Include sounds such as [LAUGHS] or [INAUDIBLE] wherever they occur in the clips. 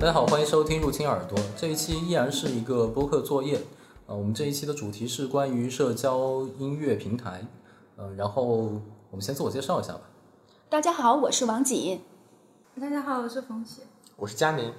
大家好，欢迎收听入侵耳朵。这一期依然是一个播客作业。呃，我们这一期的主题是关于社交音乐平台。呃，然后我们先自我介绍一下吧。大家好，我是王锦。大家好，我是冯雪。我是佳明。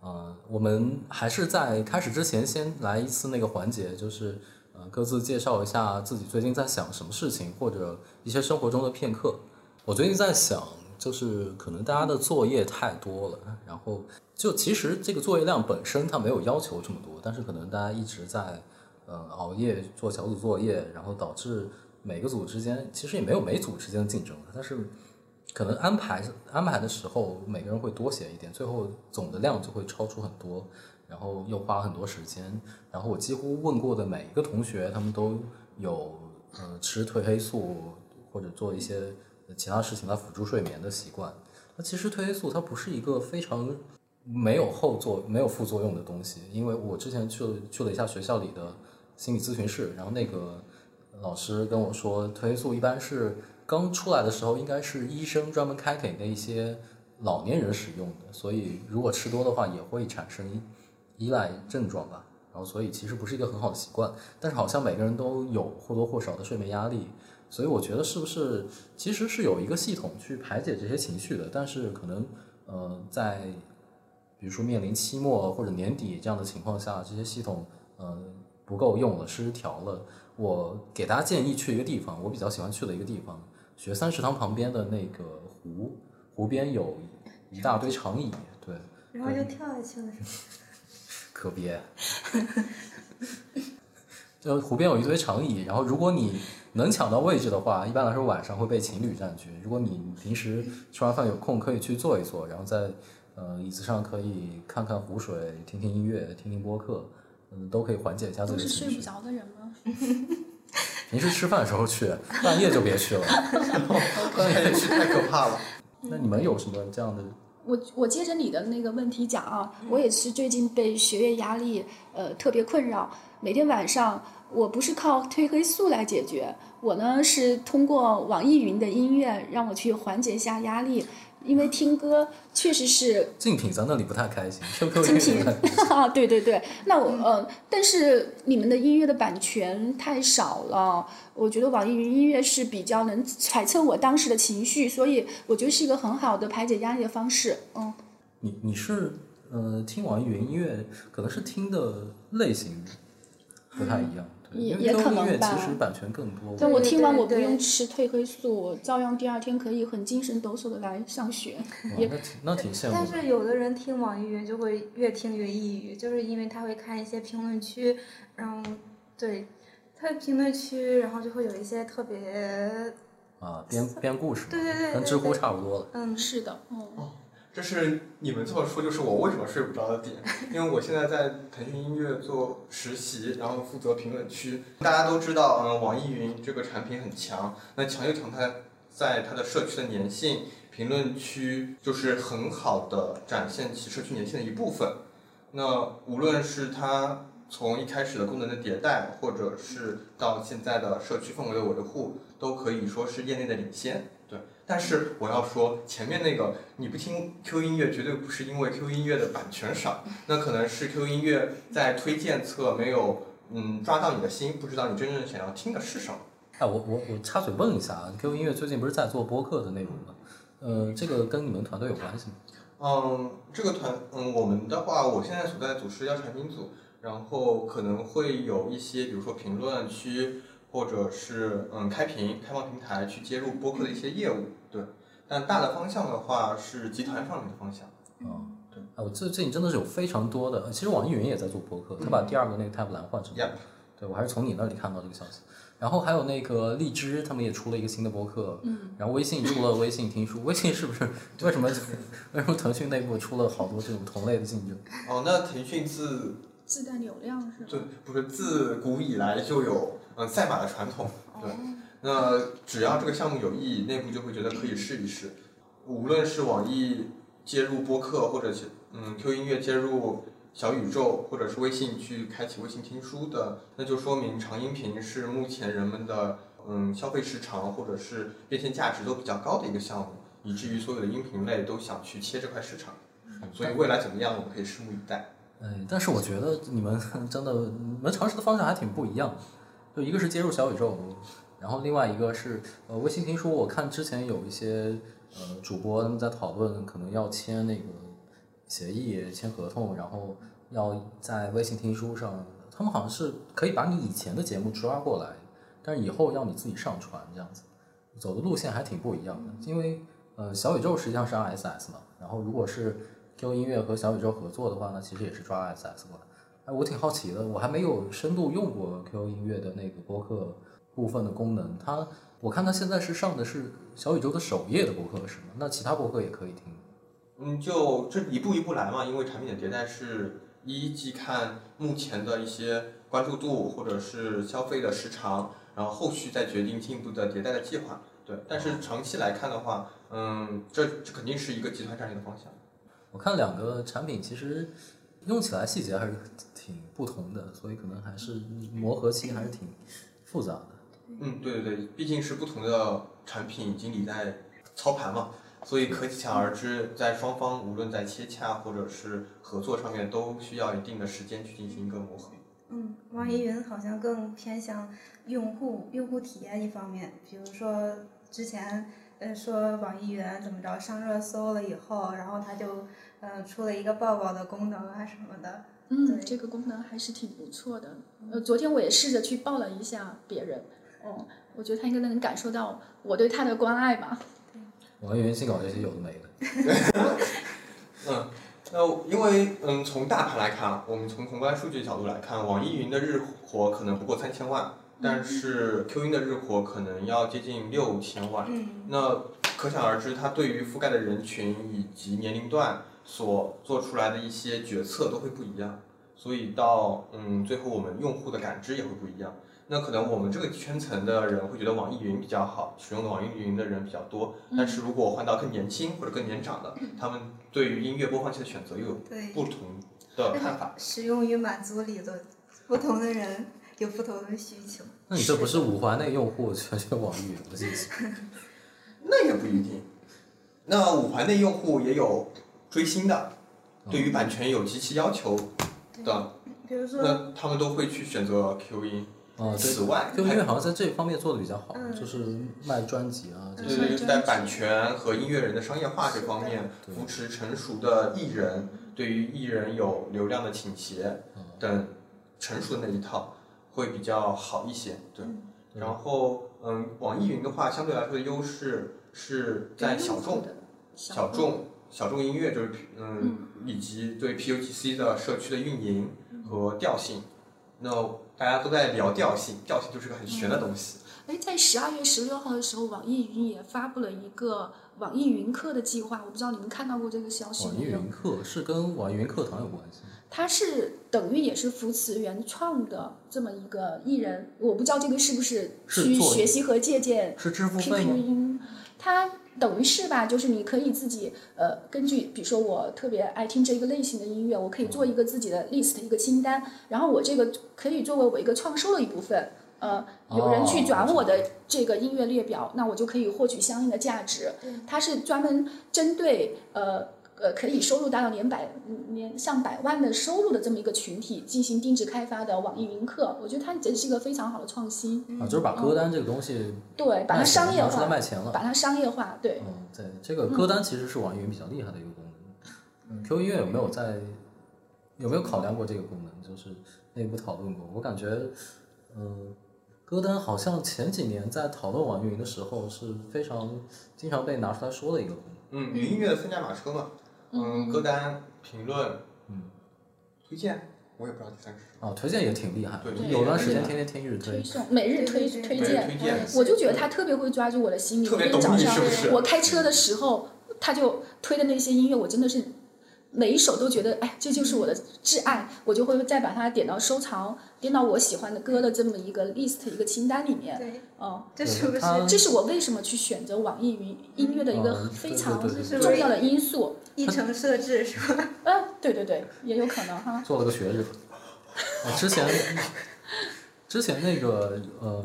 呃，我们还是在开始之前先来一次那个环节，就是呃各自介绍一下自己最近在想什么事情，或者一些生活中的片刻。我最近在想，就是可能大家的作业太多了，然后就其实这个作业量本身它没有要求这么多，但是可能大家一直在呃熬夜做小组作业，然后导致每个组之间其实也没有每组之间的竞争，但是可能安排安排的时候每个人会多写一点，最后总的量就会超出很多，然后又花很多时间，然后我几乎问过的每一个同学，他们都有呃吃褪黑素或者做一些其他事情来辅助睡眠的习惯。那其实褪黑素它不是一个非常没有后作、没有副作用的东西，因为我之前去了去了一下学校里的心理咨询室，然后那个老师跟我说，褪黑素一般是刚出来的时候应该是医生专门开给那一些老年人使用的，所以如果吃多的话也会产生依赖症状吧。然后所以其实不是一个很好的习惯，但是好像每个人都有或多或少的睡眠压力，所以我觉得是不是其实是有一个系统去排解这些情绪的，但是可能呃在比如说面临期末或者年底这样的情况下，这些系统呃不够用了，失调了。我给大家建议去一个地方，我比较喜欢去的一个地方，学三食堂旁边的那个湖，湖边有一大堆长椅，对，然后就跳下去了，是吗？可别。[LAUGHS] 就湖边有一堆长椅，然后如果你能抢到位置的话，一般来说晚上会被情侣占据。如果你平时吃完饭有空，可以去坐一坐，然后在呃椅子上可以看看湖水，听听音乐，听听播客，嗯，都可以缓解一下自都己的情绪是睡不。着的人吗？[LAUGHS] 平时吃饭的时候去，半夜就别去了。[LAUGHS] 半夜去太可怕了。[LAUGHS] 那你们有什么这样的？我我接着你的那个问题讲啊，我也是最近被学业压力呃特别困扰，每天晚上我不是靠褪黑素来解决，我呢是通过网易云的音乐让我去缓解一下压力，因为听歌确实是竞品在那里不太开心，[LAUGHS] QQ 精品也不太开心。啊，对对对，那我呃，但是你们的音乐的版权太少了，我觉得网易云音乐是比较能揣测我当时的情绪，所以我觉得是一个很好的排解压力的方式。嗯，你你是呃听网易云音乐，可能是听的类型不太一样，也也可音乐能吧其实版权更多。但我听完我不用吃褪黑素，我照样第二天可以很精神抖擞的来上学。也那挺那挺羡慕。但是有的人听网易云就会越听越抑郁，就是因为他会看一些评论区，然后对，他的评论区，然后就会有一些特别，啊，编编故事，对对对跟知乎差不多了。嗯，是的，嗯，这是你们这么说，就是我为什么睡不着的点。因为我现在在腾讯音乐做实习，然后负责评论区。大家都知道，嗯，网易云这个产品很强，那强就强在在它的社区的粘性，评论区就是很好的展现其社区粘性的一部分。那无论是它从一开始的功能的迭代，或者是到现在的社区氛围的维护，都可以说是业内的领先。对，但是我要说，前面那个你不听 Q 音乐，绝对不是因为 Q 音乐的版权少，那可能是 Q 音乐在推荐侧没有嗯抓到你的心，不知道你真正想要听的是什么。哎，我我我插嘴问一下啊，QQ 音乐最近不是在做播客的内容吗？呃，这个跟你们团队有关系吗？嗯，这个团，嗯，我们的话，我现在所在组是要产品组，然后可能会有一些，比如说评论区，或者是嗯开屏、开放平台去接入播客的一些业务，对。但大的方向的话是集团上面的方向。啊，对，啊，我最最近真的是有非常多的，其实网易云也在做播客，他把第二个那个 Tab 蓝换成了对我还是从你那里看到这个消息。然后还有那个荔枝，他们也出了一个新的播客，嗯，然后微信出了微信听书，微信是不是为什么为什么腾讯内部出了好多这种同类的竞争？哦，那腾讯自自带流量是吧？就不是自古以来就有嗯赛马的传统，对。那只要这个项目有意义，内部就会觉得可以试一试。无论是网易接入播客，或者是嗯 Q 音乐接入小宇宙，或者是微信去开启微信听书的，那就说明长音频是目前人们的嗯消费时长或者是变现价值都比较高的一个项目，以至于所有的音频类都想去切这块市场。所以未来怎么样，我们可以拭目以待。哎，但是我觉得你们 [LAUGHS] 真的，你们尝试的方向还挺不一样。就一个是接入小宇宙，然后另外一个是呃微信听书。我看之前有一些呃主播他们在讨论，可能要签那个协议、签合同，然后要在微信听书上，他们好像是可以把你以前的节目抓过来，但是以后要你自己上传这样子，走的路线还挺不一样的。因为呃小宇宙实际上是 RSS 嘛，然后如果是 Q 音乐和小宇宙合作的话呢，其实也是抓 RSS 过来。哎，我挺好奇的，我还没有深度用过 QQ 音乐的那个播客部分的功能。它，我看它现在是上的是小宇宙的首页的播客是吗？那其他播客也可以听。嗯，就这一步一步来嘛，因为产品的迭代是一季看目前的一些关注度或者是消费的时长，然后后续再决定进一步的迭代的计划。对，但是长期来看的话，嗯，这这肯定是一个集团战略的方向。我看两个产品其实用起来细节还是挺不同的，所以可能还是磨合期还是挺复杂的。嗯，对对对，毕竟是不同的产品经理在操盘嘛，所以可想而知，在双方无论在切洽或者是合作上面，都需要一定的时间去进行一个磨合。嗯，网易云好像更偏向用户用户体验一方面，比如说之前呃说网易云怎么着上热搜了以后，然后它就呃出了一个抱抱的功能啊什么的。嗯，对这个功能还是挺不错的。呃，昨天我也试着去抱了一下别人，哦，我觉得他应该能感受到我对他的关爱吧。网易云新搞这些有的没的。[LAUGHS] 嗯，那因为嗯，从大盘来看，我们从宏观数据角度来看，网易云的日活可能不过三千万，但是 Q 音的日活可能要接近六千万。嗯，那可想而知，它对于覆盖的人群以及年龄段所做出来的一些决策都会不一样，所以到嗯最后我们用户的感知也会不一样。那可能我们这个圈层的人会觉得网易云比较好，使用的网易云的人比较多。但是如果换到更年轻或者更年长的，他们对于音乐播放器的选择又有。不同的看法。使用与满足理论，不同的人有不同的需求。那你这不是五环内用户全是网易云的信息？[LAUGHS] 那也不一定。那五环内用户也有追星的，对于版权有极其要求的，比如说，那他们都会去选择 Q 音。啊，对此外，，Q 音乐好像在这方面做的比较好，嗯。就是卖专辑啊。对对对，在版权和音乐人的商业化这方面，扶持成熟的艺人，对于艺人有流量的倾斜等成熟的那一套会比较好一些。对，对。然后嗯，网易云的话，相对来说的优势是在小众、的小众、小众音乐，就是嗯，以及对 PUGC 的社区的运营和调性。那大家都在聊调性，调性就是个很玄的东西。哎，在十二月十六号的时候，网易云也发布了一个网易云课的计划，我不知道你们看到过这个消息没有网易？云课是跟网易云课堂有关系？它是等于也是扶持原创的这么一个艺人，我不知道这个是不是去学习和借鉴是支付它等于是吧，就是你可以自己呃，根据比如说我特别爱听这个类型的音乐，我可以做一个自己的 list 一个清单，然后我这个可以作为我一个创收的一部分。呃，有人去转我的这个音乐列表，那我就可以获取相应的价值。它是专门针对呃呃可以收入达到年百年上百万的收入的这么一个群体进行定制开发的网易云课，我觉得它这是一个非常好的创新。啊，就是把歌单这个东西对，把它商业拿出来化，卖钱了。把它商业化，对。嗯，对，这个歌单其实是网易云比较厉害的一个功能。嗯，Q 音乐有没有在有没有考量过这个功能？就是内部讨论过。我感觉，嗯，歌单好像前几年在讨论网易云的时候是非常经常被拿出来说的一个功能。嗯，云音乐的三驾马车嘛，嗯，歌单、评论，嗯，推荐，我也不知道第三个是什么。哦，推荐也挺厉害，对有段时间天天听日推推。送每日推推荐，推荐我就觉得他特别会抓住我的心理。特别懂每天早上你是不是我开车的时候，他就推的那些音乐，我真的是每一首都觉得，哎，这就是我的挚爱，我就会再把它点到收藏，点到我喜欢的歌的这么一个 list 一个清单里面。对，哦，这是不是这是我为什么去选择网易云音乐的一个嗯非常重要的因素。议程设置是吧？嗯，对对对，也有可能哈。做了个学日。啊，之前之前那个呃，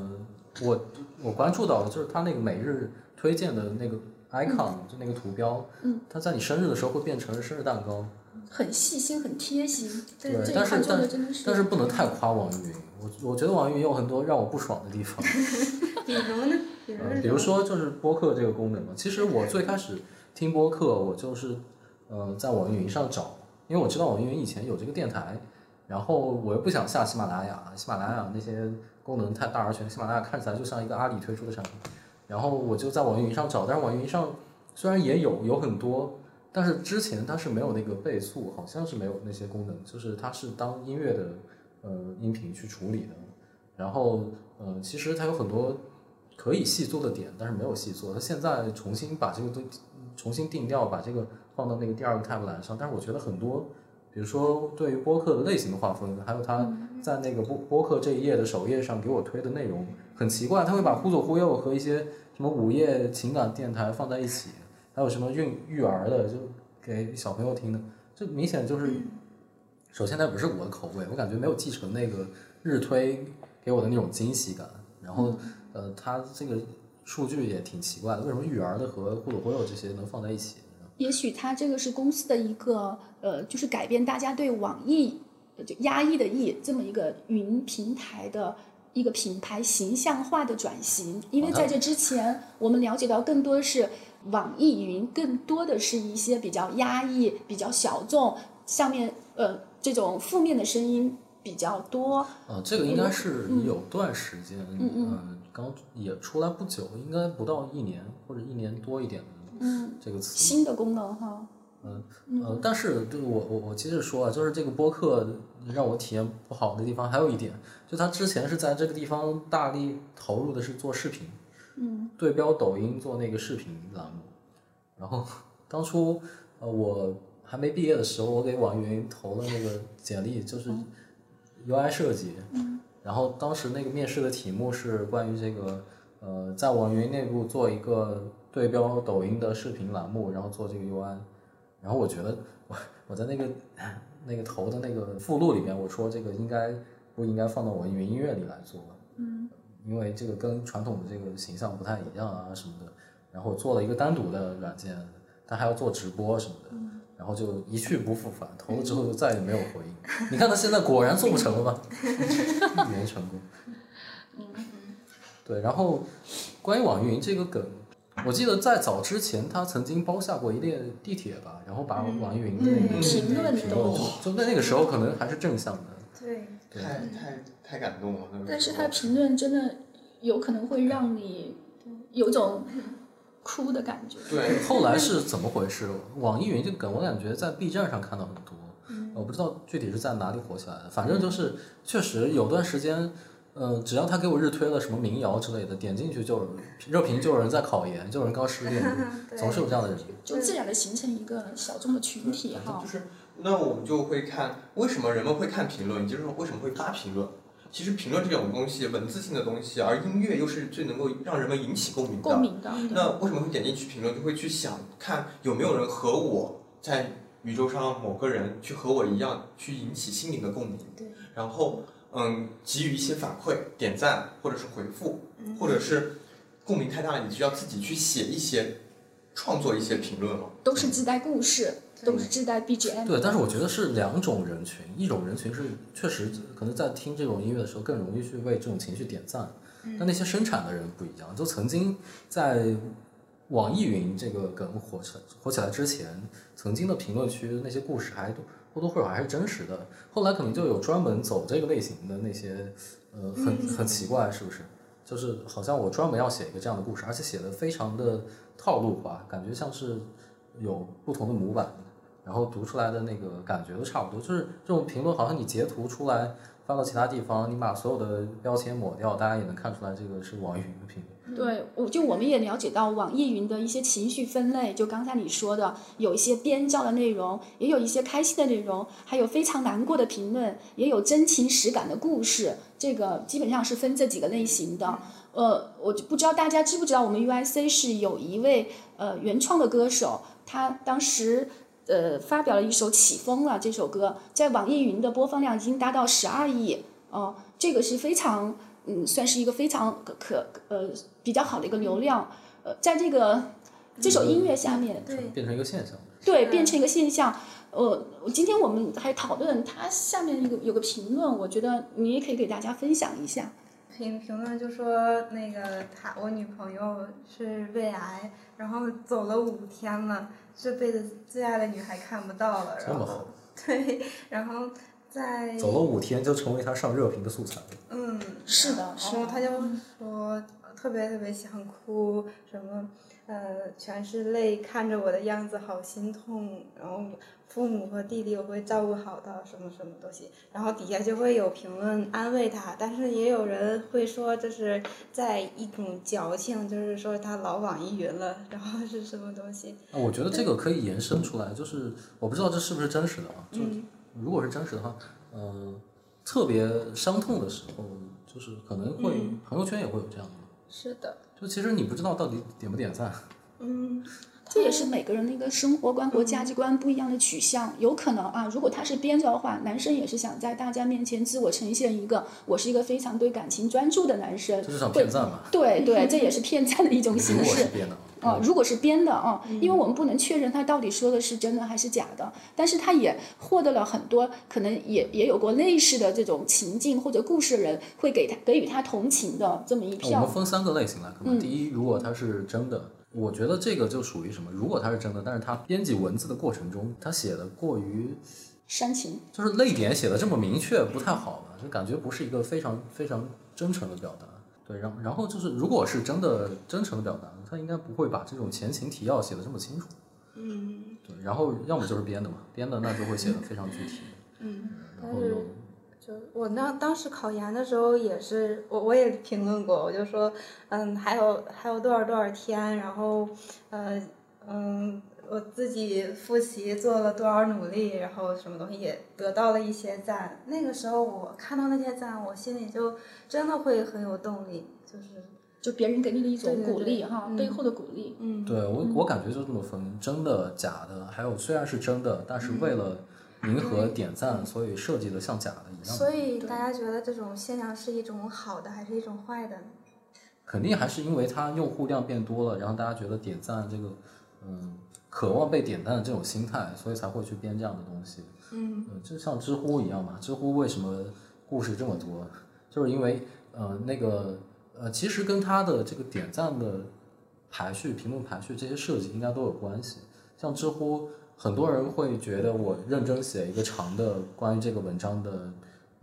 我我关注到的就是他那个每日推荐的那个 icon，、就那个图标，嗯，它在你生日的时候会变成生日蛋糕。很细心，很贴心。对但是但是。但是不能太夸网易云，我我觉得网易云有很多让我不爽的地方。[LAUGHS] 比如呢？[LAUGHS] 比如呃，比如说就是播客这个功能嘛，其实我最开始听播客，我就是呃在网易云上找，因为我知道网易云以前有这个电台，然后我又不想下喜马拉雅，喜马拉雅那些功能太大而全，喜马拉雅看起来就像一个阿里推出的产品，然后我就在网易云上找，但是网易云上虽然也有有很多。但是之前它是没有那个倍速，好像是没有那些功能，就是它是当音乐的呃音频去处理的。然后呃，其实它有很多可以细做的点，但是没有细做。它现在重新把这个东重新定调，把这个放到那个第二个 tab 栏上。但是我觉得很多，比如说对于播客的类型的划分，还有它在那个播播客这一页的首页上给我推的内容很奇怪，他会把忽左忽右和一些什么午夜情感电台放在一起，还有什么孕育儿的，就给小朋友听的，这明显就是，首先它不是我的口味，我感觉没有继承那个日推给我的那种惊喜感。然后，呃，它这个数据也挺奇怪的，为什么育儿的和忽左忽右这些能放在一起？也许它这个是公司的一个呃，就是改变大家对网易呃就压抑的抑这么一个云平台的一个品牌形象化的转型。因为在这之前，我们了解到更多的是网易云，更多的是一些比较压抑、比较小众，下面呃这种负面的声音比较多。呃，这个应该是有段时间，嗯嗯呃刚也出来不久，应该不到一年或者一年多一点的嗯，这个词。新的功能哈。呃，但是对我我我接着说啊，就是这个播客让我体验不好的地方还有一点，就他之前是在这个地方大力投入的是做视频，嗯，对标抖音做那个视频栏目，然后当初呃我还没毕业的时候，我给网易云投了那个简历，就是嗯 UI 设计，然后当时那个面试的题目是关于这个呃在网易云内部做一个对标抖音的视频栏目，然后做这个 UI。然后我觉得我我在那个 [CLEARS THROAT] 那个投的那个附录里面，我说这个应该不应该放到网易云音乐里来做，嗯，因为这个跟传统的这个形象不太一样啊什么的。然后我做了一个单独的软件，但还要做直播什么的，然后就一去不复返，投了之后就再也没有回应。[LAUGHS] 你看他现在果然做不成了吧？[LAUGHS] 没成功。对，然后关于网易云这个梗，我记得在早之前，他曾经包下过一列地铁吧，然后把网易云的那个嗯评论评都论就在那个时候可能还是正向的。对，太太太感动了。但是他评论真的有可能会让你有种哭的感觉。对后来是怎么回事？网易云这个梗，我感觉在 B 站上看到很多，嗯我不知道具体是在哪里火起来的。反正就是确实有段时间，呃，只要他给我日推了什么民谣之类的，点进去就有热评，就有人在考研，就有人刚失恋，对总是有这样的人。就自然的形成一个小众的群体哈就。是那我们就会看为什么人们会看评论，就是为什么会发评论。其实评论这种东西，文字性的东西，而音乐又是最能够让人们引起共鸣的。共鸣的，那为什么会点进去评论？就会去想看有没有人和我在宇宙上某个人去和我一样，去引起心灵的共鸣。对。然后嗯，给予一些反馈、点赞或者是回复，或者是共鸣太大了，你就要自己去写一些、创作一些评论了。都是自带故事，都是自带 BGM。对，但是我觉得是两种人群，一种人群是确实可能在听这种音乐的时候更容易去为这种情绪点赞，但那些生产的人不一样，就曾经在网易云这个梗火起来火起来之前，曾经的评论区那些故事还都或多或少还是真实的，后来可能就有专门走这个类型的那些，呃，很很奇怪，是不是？就是好像我专门要写一个这样的故事，而且写的非常的套路化，感觉像是有不同的模板，然后读出来的那个感觉都差不多。就是这种评论，好像你截图出来发到其他地方，你把所有的标签抹掉，大家也能看出来这个是网易云的评论。对，我就我们也了解到网易云的一些情绪分类，就刚才你说的，有一些编造的内容，也有一些开心的内容，还有非常难过的评论，也有真情实感的故事。这个基本上是分这几个类型的。呃，我就不知道大家知不知道，我们 UIC 是有一位呃原创的歌手，他当时呃发表了一首《起风了》这首歌，在网易云的播放量已经达到十二亿哦、这个是非常嗯，算是一个非常可可呃比较好的一个流量。呃，在这个这首音乐下面，对，变成一个现象。对，变成一个现象。呃，今天我们还讨论它下面有有个评论，我觉得你也可以给大家分享一下。评评论就说那个他我女朋友是胃癌，然后走了五天了，这辈子最爱的女孩看不到了，然后这么好，[LAUGHS] 对，然后在走了五天就成为他上热评的素材了。嗯，是的然后他就说特别特别想哭，什么呃全是泪，看着我的样子好心痛，然后父母和弟弟我会照顾好的，什么什么东西，然后底下就会有评论安慰他，但是也有人会说这是在一种矫情，就是说他老网易云了，然后是什么东西？那我觉得这个可以延伸出来，就是我不知道这是不是真实的啊。就如果是真实的话，嗯、特别伤痛的时候，就是可能会、朋友圈也会有这样的。是的，就其实你不知道到底点不点赞，嗯，[LAUGHS] 这也是每个人的一个生活观和价值观不一样的取向。有可能啊，如果他是编造的话，男生也是想在大家面前自我呈现一个我是一个非常对感情专注的男生这。是想会骗赞嘛？对对，这也是骗赞的一种形式啊，如果是编的啊，因为我们不能确认他到底说的是真的还是假的，但是他也获得了很多可能也也有过类似的这种情境或者故事的人，会给他给予他同情的这么一票我们。分三个类型来看嗯吧。第一，如果他是真的，我觉得这个就属于什么？如果它是真的，但是他编辑文字的过程中，他写的过于煽情，就是泪点写的这么明确，不太好吧？就感觉不是一个非常非常真诚的表达。对，然然后就是，如果是真的真诚的表达，他应该不会把这种前情提要写的这么清楚。嗯，对，然后要么就是编的嘛，编的那就会写的非常具体。嗯，然后有就我那当时考研的时候也是，我我也评论过，我就说，嗯，还有还有多少多少天，然后，呃，嗯，我自己复习做了多少努力，然后什么东西也得到了一些赞。那个时候我看到那些赞，我心里就真的会很有动力，就是，就别人给你的一种鼓励哈，嗯背后的鼓励。嗯，对我我感觉就这么分，真的假的，还有虽然是真的，但是为了迎合点赞，所以设计的像假的一样。所以大家觉得这种现象是一种好的还是一种坏的？肯定还是因为它用户量变多了，然后大家觉得点赞这个，嗯，渴望被点赞的这种心态，所以才会去编这样的东西。嗯，就像知乎一样嘛，知乎为什么故事这么多，就是因为呃那个呃其实跟它的这个点赞的排序、评论排序这些设计应该都有关系。像知乎，很多人会觉得我认真写一个长的关于这个文章的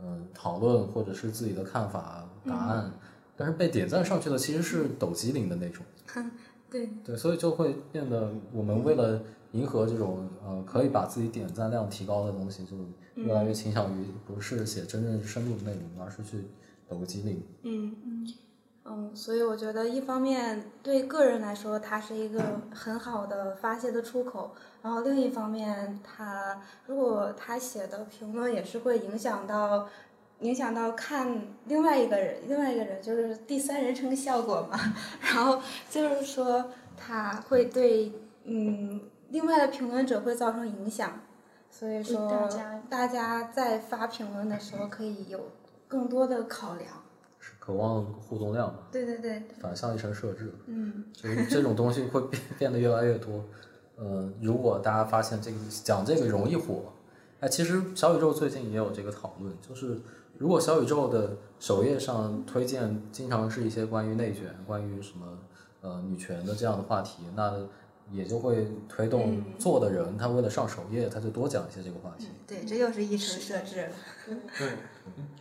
呃、讨论或者是自己的看法答案，但是被点赞上去的其实是抖机灵的那种。对，对，所以就会变得我们为了迎合这种呃可以把自己点赞量提高的东西，就越来越倾向于不是写真正深入的内容，而是去抖个机灵。嗯嗯，所以我觉得一方面对个人来说，它是一个很好的发泄的出口，然后另一方面，他如果他写的评论也是会影响到。影响到看另外一个人，另外一个人就是第三人称效果嘛，[LAUGHS] 然后就是说他会对嗯另外的评论者会造成影响，所以说大家大家在发评论的时候可以有更多的考量。是渴望互动量嘛，对对对，反向一层设置，嗯就是这种东西会变 [LAUGHS] 变得越来越多。呃，如果大家发现这个讲这个容易火，哎，其实小宇宙最近也有这个讨论，就是如果小宇宙的首页上推荐经常是一些关于内卷、关于什么呃女权的这样的话题，那也就会推动做的人，他为了上首页，他就多讲一些这个话题。对，这又是一层设置了。[LAUGHS] 对，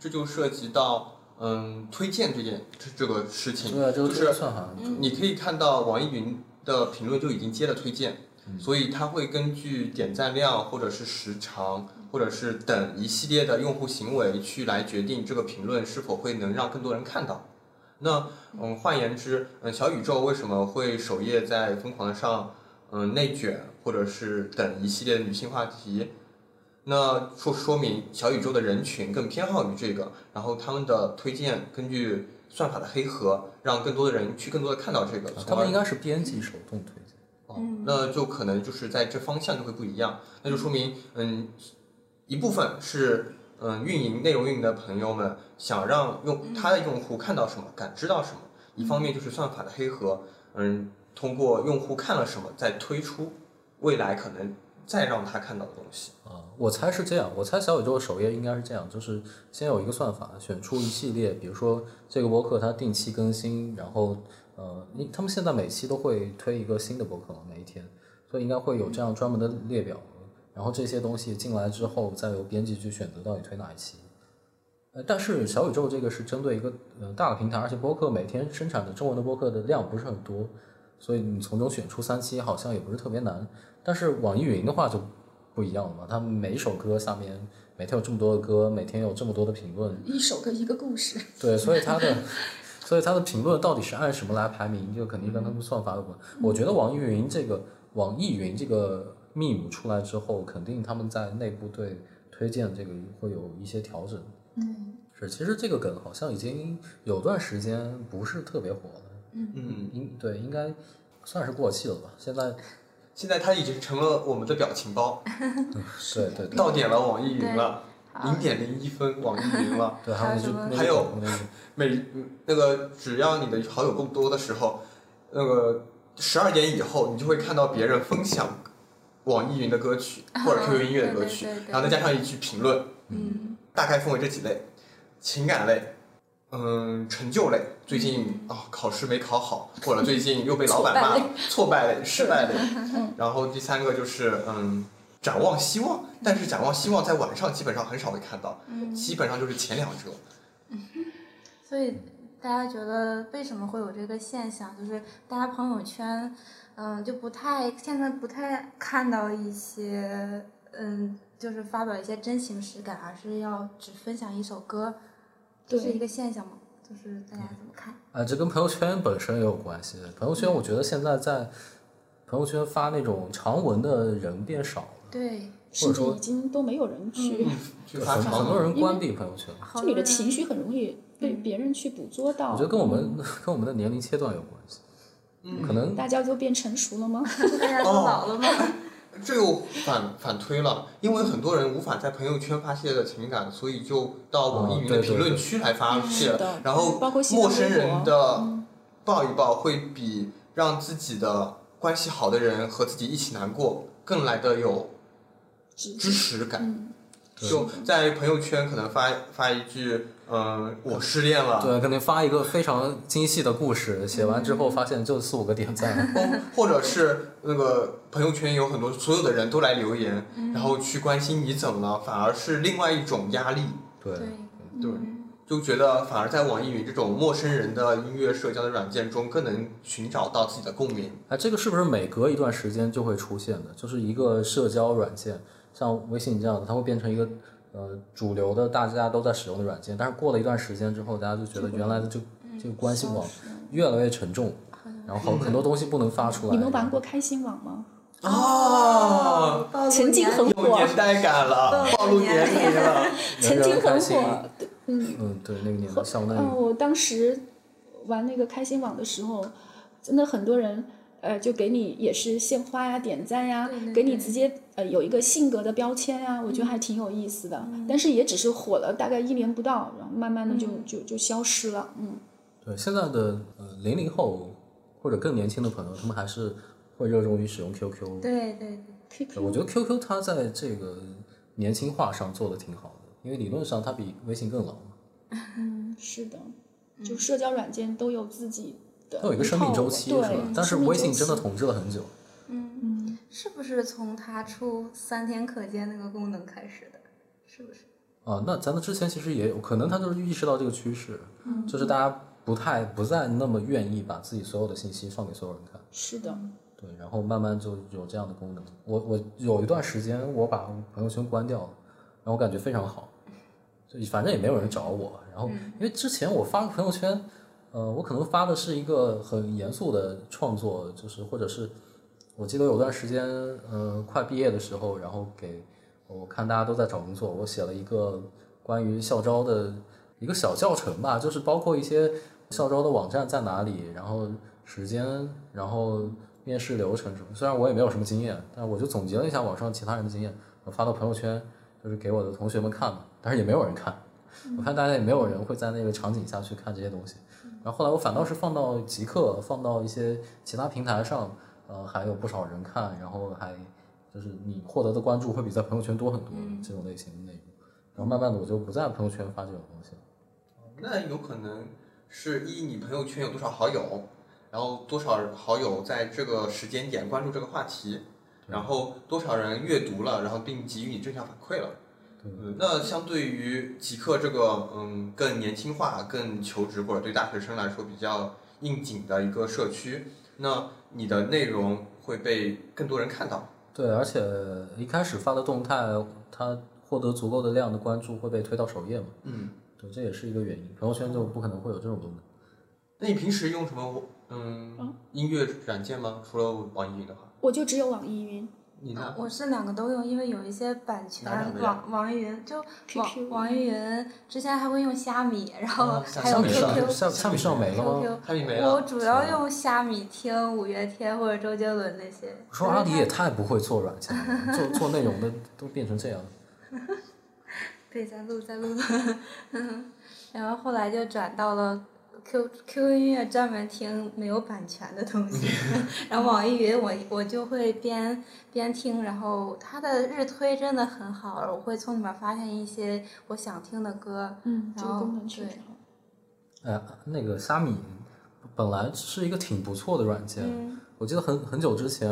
这就涉及到嗯推荐这件这这个事情，对啊，这个就是算好像你可以看到网易云的评论就已经接了推荐，所以它会根据点赞量或者是时长或者是等一系列的用户行为去来决定这个评论是否会能让更多人看到。那嗯，换言之，嗯，小宇宙为什么会首页在疯狂的上嗯内卷或者是等一系列的女性话题？那说说明小宇宙的人群更偏好于这个，然后他们的推荐根据算法的黑盒，让更多的人去更多的看到这个，他们应该是编辑手动推荐。哦，那就可能就是在这方向就会不一样，那就说明，嗯，一部分是嗯运营内容运营的朋友们想让用他的用户看到什么，感知到什么，一方面就是算法的黑盒，嗯，通过用户看了什么，再推出未来可能再让他看到的东西。啊，我猜是这样，我猜小宇宙首页应该是这样，就是先有一个算法，选出一系列，比如说这个播客它定期更新，然后呃，因他们现在每期都会推一个新的播客嘛，每一天，所以应该会有这样专门的列表，然后这些东西进来之后，再由编辑去选择到底推哪一期。呃，但是小宇宙这个是针对一个呃大的平台，而且播客每天生产的中文的播客的量不是很多，所以你从中选出三期好像也不是特别难。但是网易云的话就不一样了嘛，它每一首歌下面每天有这么多的歌，每天有这么多的评论，一首歌一个故事，对，所以它的，[LAUGHS] 所以它的评论到底是按什么来排名，就肯定跟他们算法有关。我觉得网易云这个网易云这个 meme 出来之后，肯定他们在内部对推荐这个会有一些调整。嗯，是，其实这个梗好像已经有段时间不是特别火了，嗯，应对应该算是过气了吧？现在。现在它已经成了我们的表情包，[LAUGHS] 对对对。到点了网易云了，零点零一分网易云了。对，还有还有 [LAUGHS] 每嗯那个只要你的好友够多的时候，那个十二点以后，你就会看到别人分享网易云的歌曲或者 QQ 音乐的歌曲然后再加上一句评论，嗯。大概分为这几类：情感类，嗯，成就类，最近啊、考试没考好，或者最近又被 [LAUGHS] 老板骂了，挫败类、失败类。[LAUGHS] 然后第三个就是嗯，展望希望，但是展望希望在晚上基本上很少会看到，基本上就是前两者。[LAUGHS] 所以大家觉得为什么会有这个现象？就是大家朋友圈，嗯，就不太现在不太看到一些，嗯，就是发表一些真情实感，而是要只分享一首歌，这是一个现象吗？就是大家怎么看？啊，这跟朋友圈本身也有关系。朋友圈，我觉得现在在朋友圈发那种长文的人变少了，对，甚至已经都没有人去，[LAUGHS] 很长文很多人关闭朋友圈。好就你的情绪很容易被别人去捕捉到。我觉得跟我们跟我们的年龄阶段有关系，可能大家都变成熟了吗？[LAUGHS] 大家都老了吗？这又反反推了，因为很多人无法在朋友圈发泄的情感，所以就到网易云的评论区来发泄。然后包括陌生人的抱一抱，会比让自己的关系好的人和自己一起难过更来的有支持感。嗯，就在朋友圈可能发发一句，嗯、我失恋了，对，可能发一个非常精细的故事，写完之后发现就四五个点赞。[LAUGHS] 或或者是那个朋友圈有很多所有的人都来留言，然后去关心你怎么了，反而是另外一种压力。对，对，对，就觉得反而在网易云这种陌生人的音乐社交的软件中，更能寻找到自己的共鸣。哎，这个是不是每隔一段时间就会出现的？就是一个社交软件，像微信这样的，它会变成一个呃主流的大家都在使用的软件，但是过了一段时间之后，大家就觉得原来的这这个关系网越来越沉重，然后很多东西不能发出来。你们玩过开心网吗？哦，暴露曾经很火有年代感了，暴露年龄了。[LAUGHS] 曾经很火，嗯，嗯，对，那个年代嗯，我当时玩那个开心网的时候，真的很多人，呃，就给你也是献花呀、点赞呀，对对给你直接呃有一个性格的标签呀，我觉得还挺有意思的。但是也只是火了大概一年不到，然后慢慢的就、就就消失了。嗯，对现在的呃零零后或者更年轻的朋友，他们还是会热衷于使用 QQ。对对，QQ 我觉得 QQ 它在这个年轻化上做的挺好的，因为理论上它比微信更老嘛，嗯，是的，就社交软件都有自己的它有一个生命周期是吧，？但是微信真的统治了很久。嗯嗯是不是从它出三天可见那个功能开始的？是不是？啊，那咱们之前其实也有可能，他就是意识到这个趋势，嗯就是大家不太不再那么愿意把自己所有的信息放给所有人看，是的，对，然后慢慢就有这样的功能。我我有一段时间我把朋友圈关掉了，然后我感觉非常好，就反正也没有人找我，然后因为之前我发个朋友圈，呃，我可能发的是一个很严肃的创作，就是或者是我记得有段时间，呃，快毕业的时候，然后给我看大家都在找工作，我写了一个关于校招的一个小教程吧，就是包括一些校招的网站在哪里，然后时间，然后面试流程什么。虽然我也没有什么经验，但我就总结了一下网上其他人的经验，我发到朋友圈，就是给我的同学们看嘛，但是也没有人看。我看大家也没有人会在那个场景下去看这些东西，然然后后来我反倒是放到极客，放到一些其他平台上，呃，还有不少人看，然后还就是你获得的关注会比在朋友圈多很多这种类型的内容。然后慢慢的我就不在朋友圈发这种东西了。那有可能是一你朋友圈有多少好友，然后多少好友在这个时间点关注这个话题，然后多少人阅读了，然后并给予你正向反馈了。嗯，那相对于极客这个嗯更年轻化、更求职或者对大学生来说比较应景的一个社区，那你的内容会被更多人看到。对，而且一开始发的动态，它获得足够的量的关注会被推到首页嘛。嗯，对，这也是一个原因。朋友圈就不可能会有这种功能。那你平时用什么嗯音乐软件吗？除了网易云的话，我就只有网易云。你呢？我是两个都用，因为有一些版权网网易云就网网易云之前还会用虾米，然后啊还有虾米上 QQ。虾虾米上没了吗？QQ，虾米没了。我主要用虾米听五月天或者周杰伦那些。我说阿里也太不会做软件了，做做内容的都变成这样。[LAUGHS] 对，在录在录，[LAUGHS] 然后后来就转到了 Q Q 音乐，专门听没有版权的东西。[LAUGHS] 然后网易云我我就会边边听，然后它的日推真的很好，我会从里面发现一些我想听的歌。嗯，这然后个功能确对实好。哎呀，那个虾米本来是一个挺不错的软件，嗯我记得很很久之前，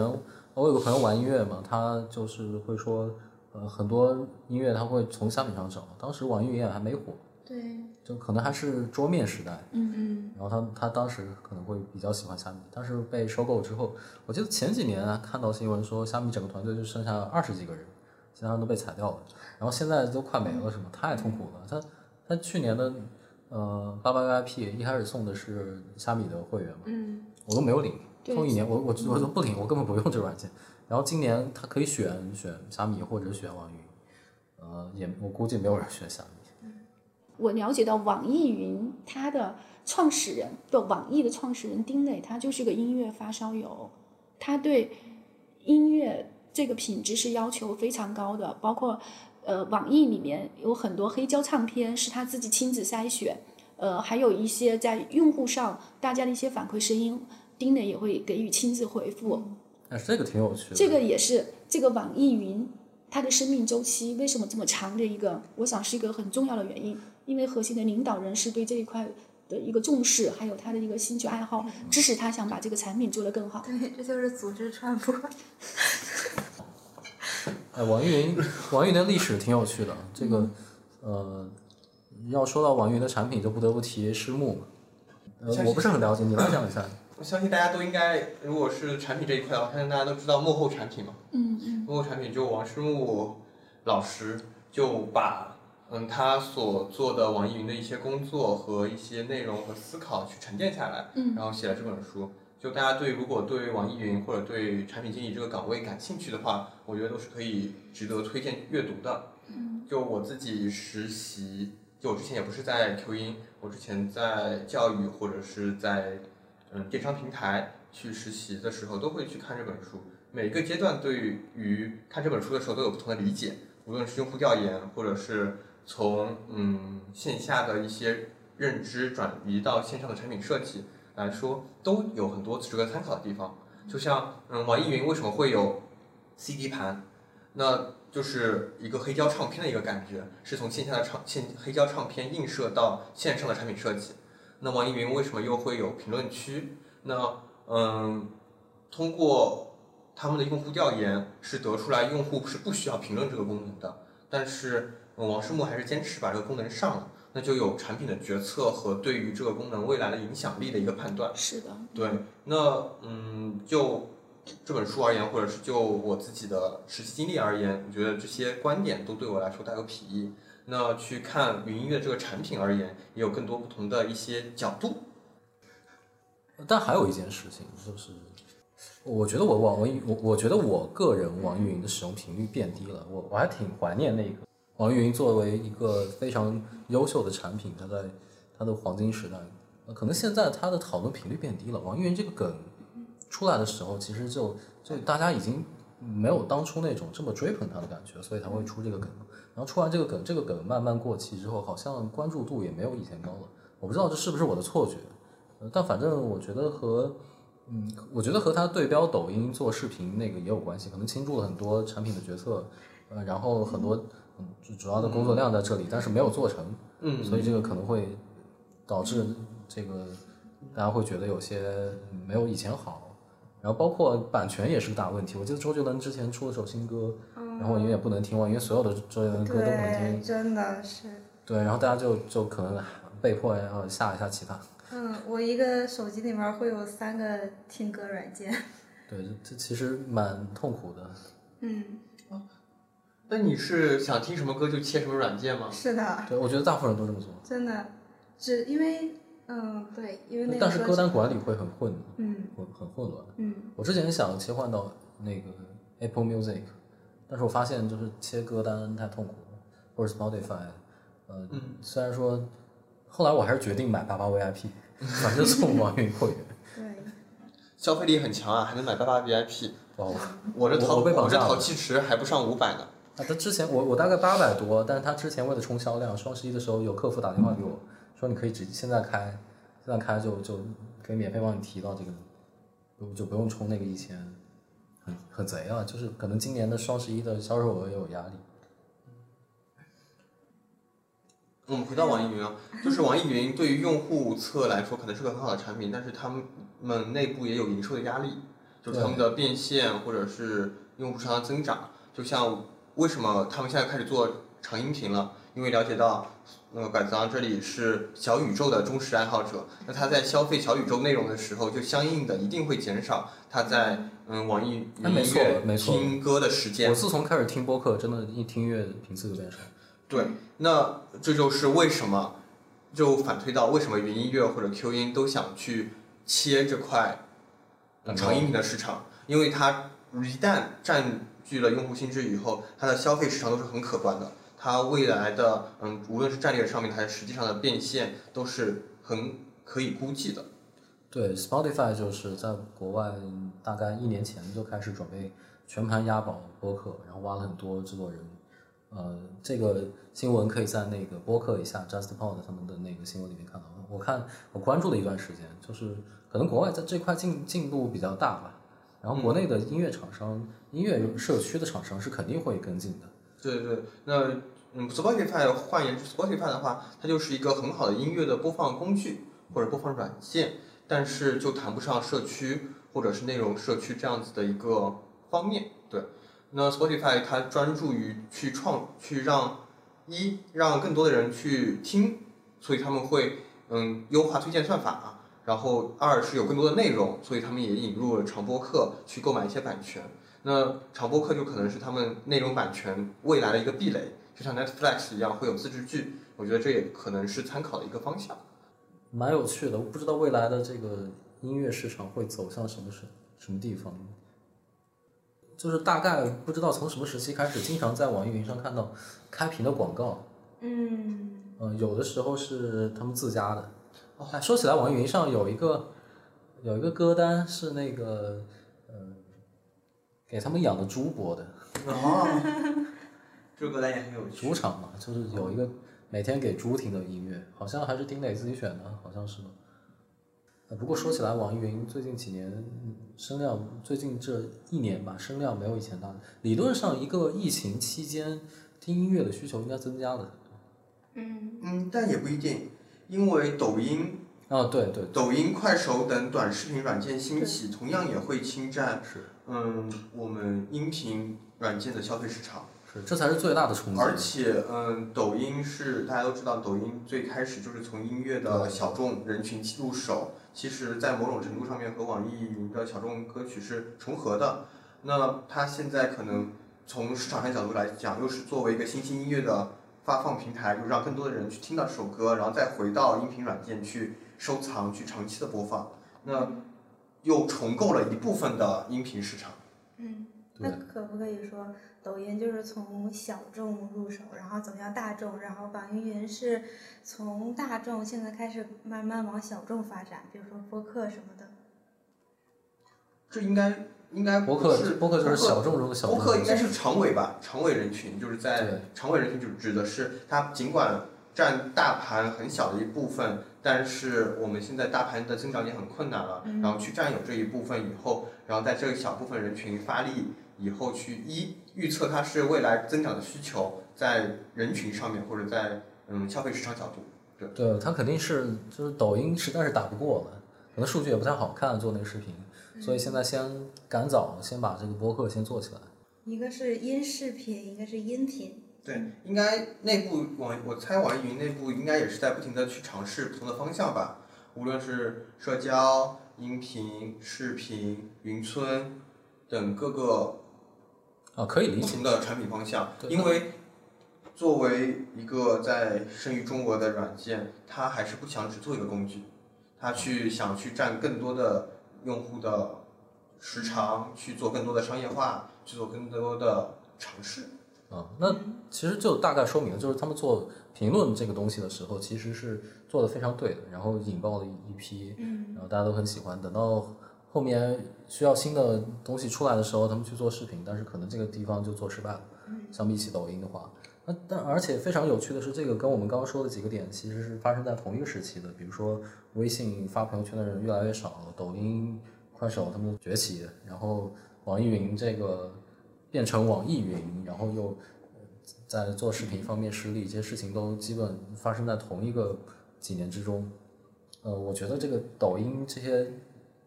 我有个朋友玩音乐嘛，他就是会说，呃，很多音乐他会从虾米上找，当时网易云也还没火，对，就可能还是桌面时代。嗯嗯然后他他当时可能会比较喜欢虾米，但是被收购之后，我记得前几年啊看到新闻说虾米整个团队就剩下二十几个人，其他人都被裁掉了，然后现在都快没了，是吗？太痛苦了。他他去年的呃八八 VIP 一开始送的是虾米的会员嘛，嗯我都没有领，对送一年我我我都不领，我根本不用这个软件。然后今年他可以选选虾米或者选网易云，呃也我估计没有人选虾米。我了解到网易云它的创始人，不，网易的创始人丁磊，他就是个音乐发烧友，他对音乐这个品质是要求非常高的，包括呃，网易里面有很多黑胶唱片是他自己亲自筛选，呃，还有一些在用户上大家的一些反馈声音，丁磊也会给予亲自回复。哎这个挺有趣的，这个也是这个网易云它的生命周期为什么这么长的一个，我想是一个很重要的原因，因为核心的领导人是对这一块的一个重视，还有他的一个兴趣爱好，支持他想把这个产品做得更好。对，这就是组织传播。[LAUGHS] 哎，网易云，网易云的历史挺有趣的。这个，呃，要说到网易云的产品，就不得不提诗木。呃，我不是很了解，你来讲一下。我相信大家都应该，如果是产品这一块的话，相信大家都知道幕后产品嘛。嗯嗯幕后产品就王诗木老师就把嗯他所做的网易云的一些工作和一些内容和思考去沉淀下来，嗯然后写了这本书。就大家对如果对网易云或者对产品经理这个岗位感兴趣的话，我觉得都是可以值得推荐阅读的。嗯就我自己实习，就我之前也不是在 Q 音，我之前在教育或者是在嗯电商平台去实习的时候，都会去看这本书。每个阶段对于看这本书的时候都有不同的理解，无论是用户调研，或者是从嗯线下的一些认知转移到线上的产品设计来说，都有很多值得参考的地方。就像嗯网易云为什么会有 CD 盘，那就是一个黑胶唱片的一个感觉，是从线下的唱线黑胶唱片映射到线上的产品设计。那网易云为什么又会有评论区？那嗯，通过他们的用户调研是得出来用户是不需要评论这个功能的，但是、王世木还是坚持把这个功能上了，那就有产品的决策和对于这个功能未来的影响力的一个判断。是的，对，那嗯，就这本书而言，或者是就我自己的实习经历而言，我觉得这些观点都对我来说带有裨益。那去看云音乐这个产品而言，也有更多不同的一些角度。但还有一件事情就是，我觉得我网易我我觉得我个人网易云的使用频率变低了，我我还挺怀念那个网易云作为一个非常优秀的产品，它在它的黄金时代，呃可能现在它的讨论频率变低了。网易云这个梗出来的时候，其实就就大家已经没有当初那种这么追捧它的感觉，所以才会出这个梗。然后出完这个梗，这个梗慢慢过期之后，好像关注度也没有以前高了。我不知道这是不是我的错觉。呃但反正我觉得和嗯，我觉得和他对标抖音做视频那个也有关系，可能倾注了很多产品的决策，呃，然后很多主主要的工作量在这里，但是没有做成，嗯所以这个可能会导致这个大家会觉得有些没有以前好。然后包括版权也是个大问题，我记得周杰伦之前出了首新歌，嗯然后我永远不能听完，因为所有的周杰伦歌都不能听，。真的是。对，然后大家就就可能被迫要下一下其他。嗯，我一个手机里面会有三个听歌软件。对，这这其实蛮痛苦的。嗯，那你是想听什么歌就切什么软件吗？是的，对，我觉得大部分人都这么做，真的，只因为嗯，对，因为那个但是歌单管理会很混，嗯混很混乱。嗯，我之前想切换到那个 Apple Music，但是我发现就是切歌单太痛苦了，或者 Spotify，呃，嗯虽然说后来我还是决定买八八 VIP，反正送网易云会员。[LAUGHS] 对，消费力很强啊，还能买八八 VIP。哇，我这淘我这淘气池还不上五百呢。啊，他之前我我大概八百多，但是他之前为了冲销量，双十一的时候有客服打电话给我说，你可以直现在开，现在开就就可以免费帮你提到这个，就就不用充那个一千，很很贼啊！就是可能今年的双十一的销售额也有压力。我们回到网易云啊，就是网易云对于用户侧来说可能是个很好的产品，但是他们内部也有营收的压力，就是他们的变现或者是用户上的增长。就像为什么他们现在开始做长音频了？因为了解到，呃，拐子郎这里是小宇宙的忠实爱好者，那他在消费小宇宙内容的时候，就相应的一定会减少他在嗯网易云音乐没错听歌的时间我。自从开始听播客，真的，一听乐频次就变少。对，那这就是为什么，就反推到为什么云音乐或者 Q 音都想去切这块呃长音频的市场，因为它一旦占据了用户心智以后，它的消费市场都是很可观的，它未来的嗯，无论是战略上面还是实际上的变现，都是很可以估计的。对，Spotify 就是在国外大概一年前就开始准备全盘押宝播客，然后挖了很多制作人。呃，这个新闻可以在那个播客一下 JustPod 他们的那个新闻里面看到。我看我关注了一段时间，就是可能国外在这块进进步比较大吧，然后国内的音乐厂商、音乐社区的厂商是肯定会跟进的。对对，那嗯，Spotify 换言之，Spotify 的话，它就是一个很好的音乐的播放工具或者播放软件，但是就谈不上社区或者是内容社区这样子的一个方面。对，那 Spotify 它专注于去创，去让一让更多的人去听，所以他们会嗯优化推荐算法。然后二是有更多的内容，所以他们也引入了长播客去购买一些版权。那长播客就可能是他们内容版权未来的一个壁垒，就像 Netflix 一样会有自制剧，我觉得这也可能是参考的一个方向。蛮有趣的，我不知道未来的这个音乐市场会走向什么什什么地方。就是大概不知道从什么时期开始，经常在网易云上看到开屏的广告，嗯，嗯、有的时候是他们自家的。哎，说起来，网易云上有一个有一个歌单是那个呃给他们养的猪播的，哦，[LAUGHS] 这个歌单也很有趣。主场嘛，就是有一个每天给猪听的音乐，好像还是丁磊自己选的，好像是吧。呃，不过说起来，网易云最近几年嗯声量，最近这一年吧，声量没有以前大。理论上，一个疫情期间听音乐的需求应该增加的。嗯，但也不一定，因为抖音、啊，对对，抖音、快手等短视频软件兴起，同样也会侵占是嗯我们音频软件的消费市场。是，这才是最大的冲击。而且，嗯，抖音是大家都知道，抖音最开始就是从音乐的小众人群入手，其实，在某种程度上面和网易云的小众歌曲是重合的。那它现在可能从市场上角度来讲，又是作为一个新兴音乐的发放平台，就让更多的人去听到这首歌，然后再回到音频软件去收藏、去长期的播放，那又重构了一部分的音频市场。嗯那可不可以说，抖音就是从小众入手，然后走向大众，然后网易云是从大众现在开始慢慢往小众发展，比如说播客什么的。这应该应该博客不是播客就是小众中的小众。博客应该是长尾吧，长尾人群就是在对长尾人群就指的是它尽管占大盘很小的一部分，但是我们现在大盘的增长也很困难了，然后去占有这一部分以后，然后在这一小部分人群发力以后去一预测它是未来增长的需求，在人群上面或者在嗯消费市场角度。对对，它肯定是就是抖音实在是打不过了，可能数据也不太好看做那个视频，所以现在先赶早先把这个播客先做起来。一个是音视频，一个是音频。对，应该内部网，我猜网易云内部应该也是在不停的去尝试不同的方向吧，无论是社交、音频、视频、云村等各个啊，可以理解。不同的产品方向，对因为作为一个在生于中国的软件，它还是不想只做一个工具，它去想去占更多的用户的时长，去做更多的商业化，去做更多的尝试。啊，那其实就大概说明，就是他们做评论这个东西的时候，其实是做的非常对的，然后引爆了一一批，嗯然后大家都很喜欢。等到后面需要新的东西出来的时候，他们去做视频，但是可能这个地方就做失败了。相比起抖音的话，那但而且非常有趣的是，这个跟我们刚刚说的几个点其实是发生在同一个时期的。比如说，微信发朋友圈的人越来越少，抖音、快手他们崛起，然后网易云这个变成网易云，然后又在做视频方面失利，这些事情都基本发生在同一个几年之中。呃，我觉得这个抖音这些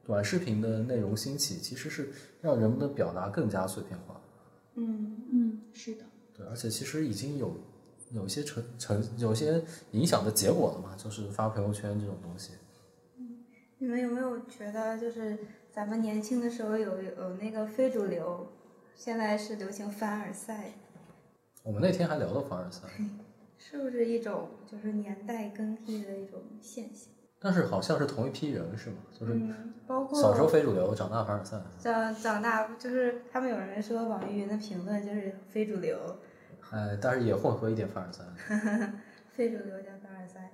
短视频的内容兴起，其实是让人们的表达更加碎片化。嗯嗯，是的，对，而且其实已经有有一些成成有一些影响的结果了嘛，就是发朋友圈这种东西。嗯你们有没有觉得，就是咱们年轻的时候有有那个非主流，现在是流行凡尔赛，我们那天还聊到凡尔赛，[LAUGHS] 是不是一种就是年代更替的一种现象？但是好像是同一批人是吗？就是嗯，包括小时候非主流，长大凡尔赛。长长大，就是他们有人说网易云的评论就是非主流，哎，但是也混合一点凡尔赛。[LAUGHS] 非主流加凡尔赛。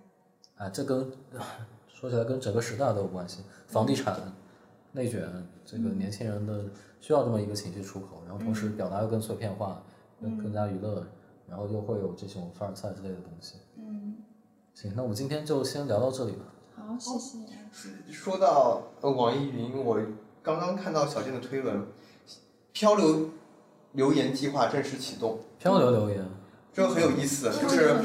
哎，这跟 [LAUGHS] 说起来跟整个时代都有关系。房地产内卷，这个年轻人的需要这么一个情绪出口，然后同时表达又更碎片化，更更加娱乐，然后又会有这种凡尔赛之类的东西。嗯，行，那我们今天就先聊到这里吧。好，谢谢。说到呃网易云，我刚刚看到小健的推文，漂流留言计划正式启动，漂流留言，这个很有意思，就是？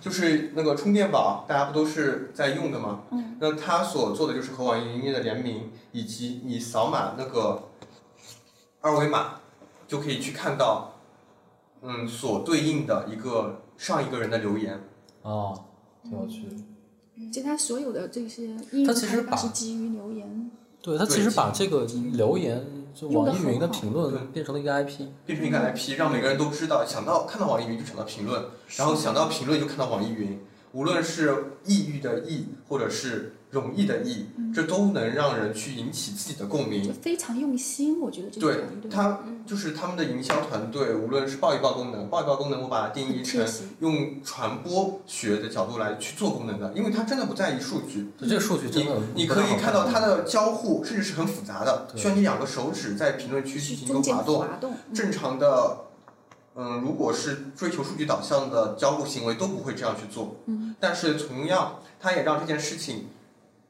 就是那个充电宝，大家不都是在用的吗？嗯。那它所做的就是和网易云音乐的联名，以及你扫码那个二维码，就可以去看到，嗯，所对应的一个上一个人的留言。哦，挺有趣的。其实它所有的这些应用开发它其实把是基于留言，对他其实把这个留言，就网易云的评论变成了一个 IP。变成一个 IP，让每个人都知道，想到看到网易云就想到评论，然后想到评论就看到网易云，无论是抑郁的抑，或者是容易的易，这都能让人去引起自己的共鸣。非常用心，我觉得这个对他就是他们的营销团队，无论是报一报功能，报一报功能，我把它定义成用传播学的角度来去做功能的，因为它真的不在意数据。就这个数据真你的你可以看到它的交互，甚至是很复杂的，对需要你两个手指在评论区进行一个滑动。滑动，嗯正常的，嗯，如果是追求数据导向的交互行为，都不会这样去做。嗯，但是同样，它也让这件事情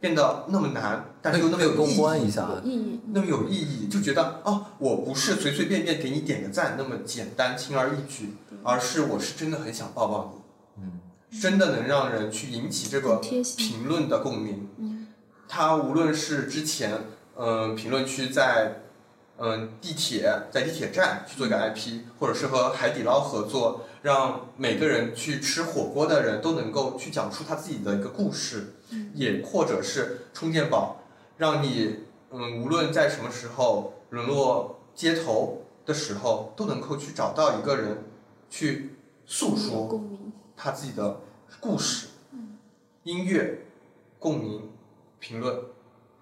变得那么难，但是又那么有公意义。关一下，意义。那么有意义，就觉得哦，我不是随随便便给你点个赞那么简单轻而易举，而是我是真的很想抱抱你，嗯，真的能让人去引起这个评论的共鸣。嗯，它无论是之前嗯评论区在嗯地铁在地铁站去做一个 IP，或者是和海底捞合作，让每个人去吃火锅的人都能够去讲出他自己的一个故事，也或者是充电宝，让你嗯无论在什么时候沦落街头的时候，都能够去找到一个人去诉说共鸣。他自己的故事，音乐、共鸣、评论，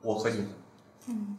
我和你们。嗯，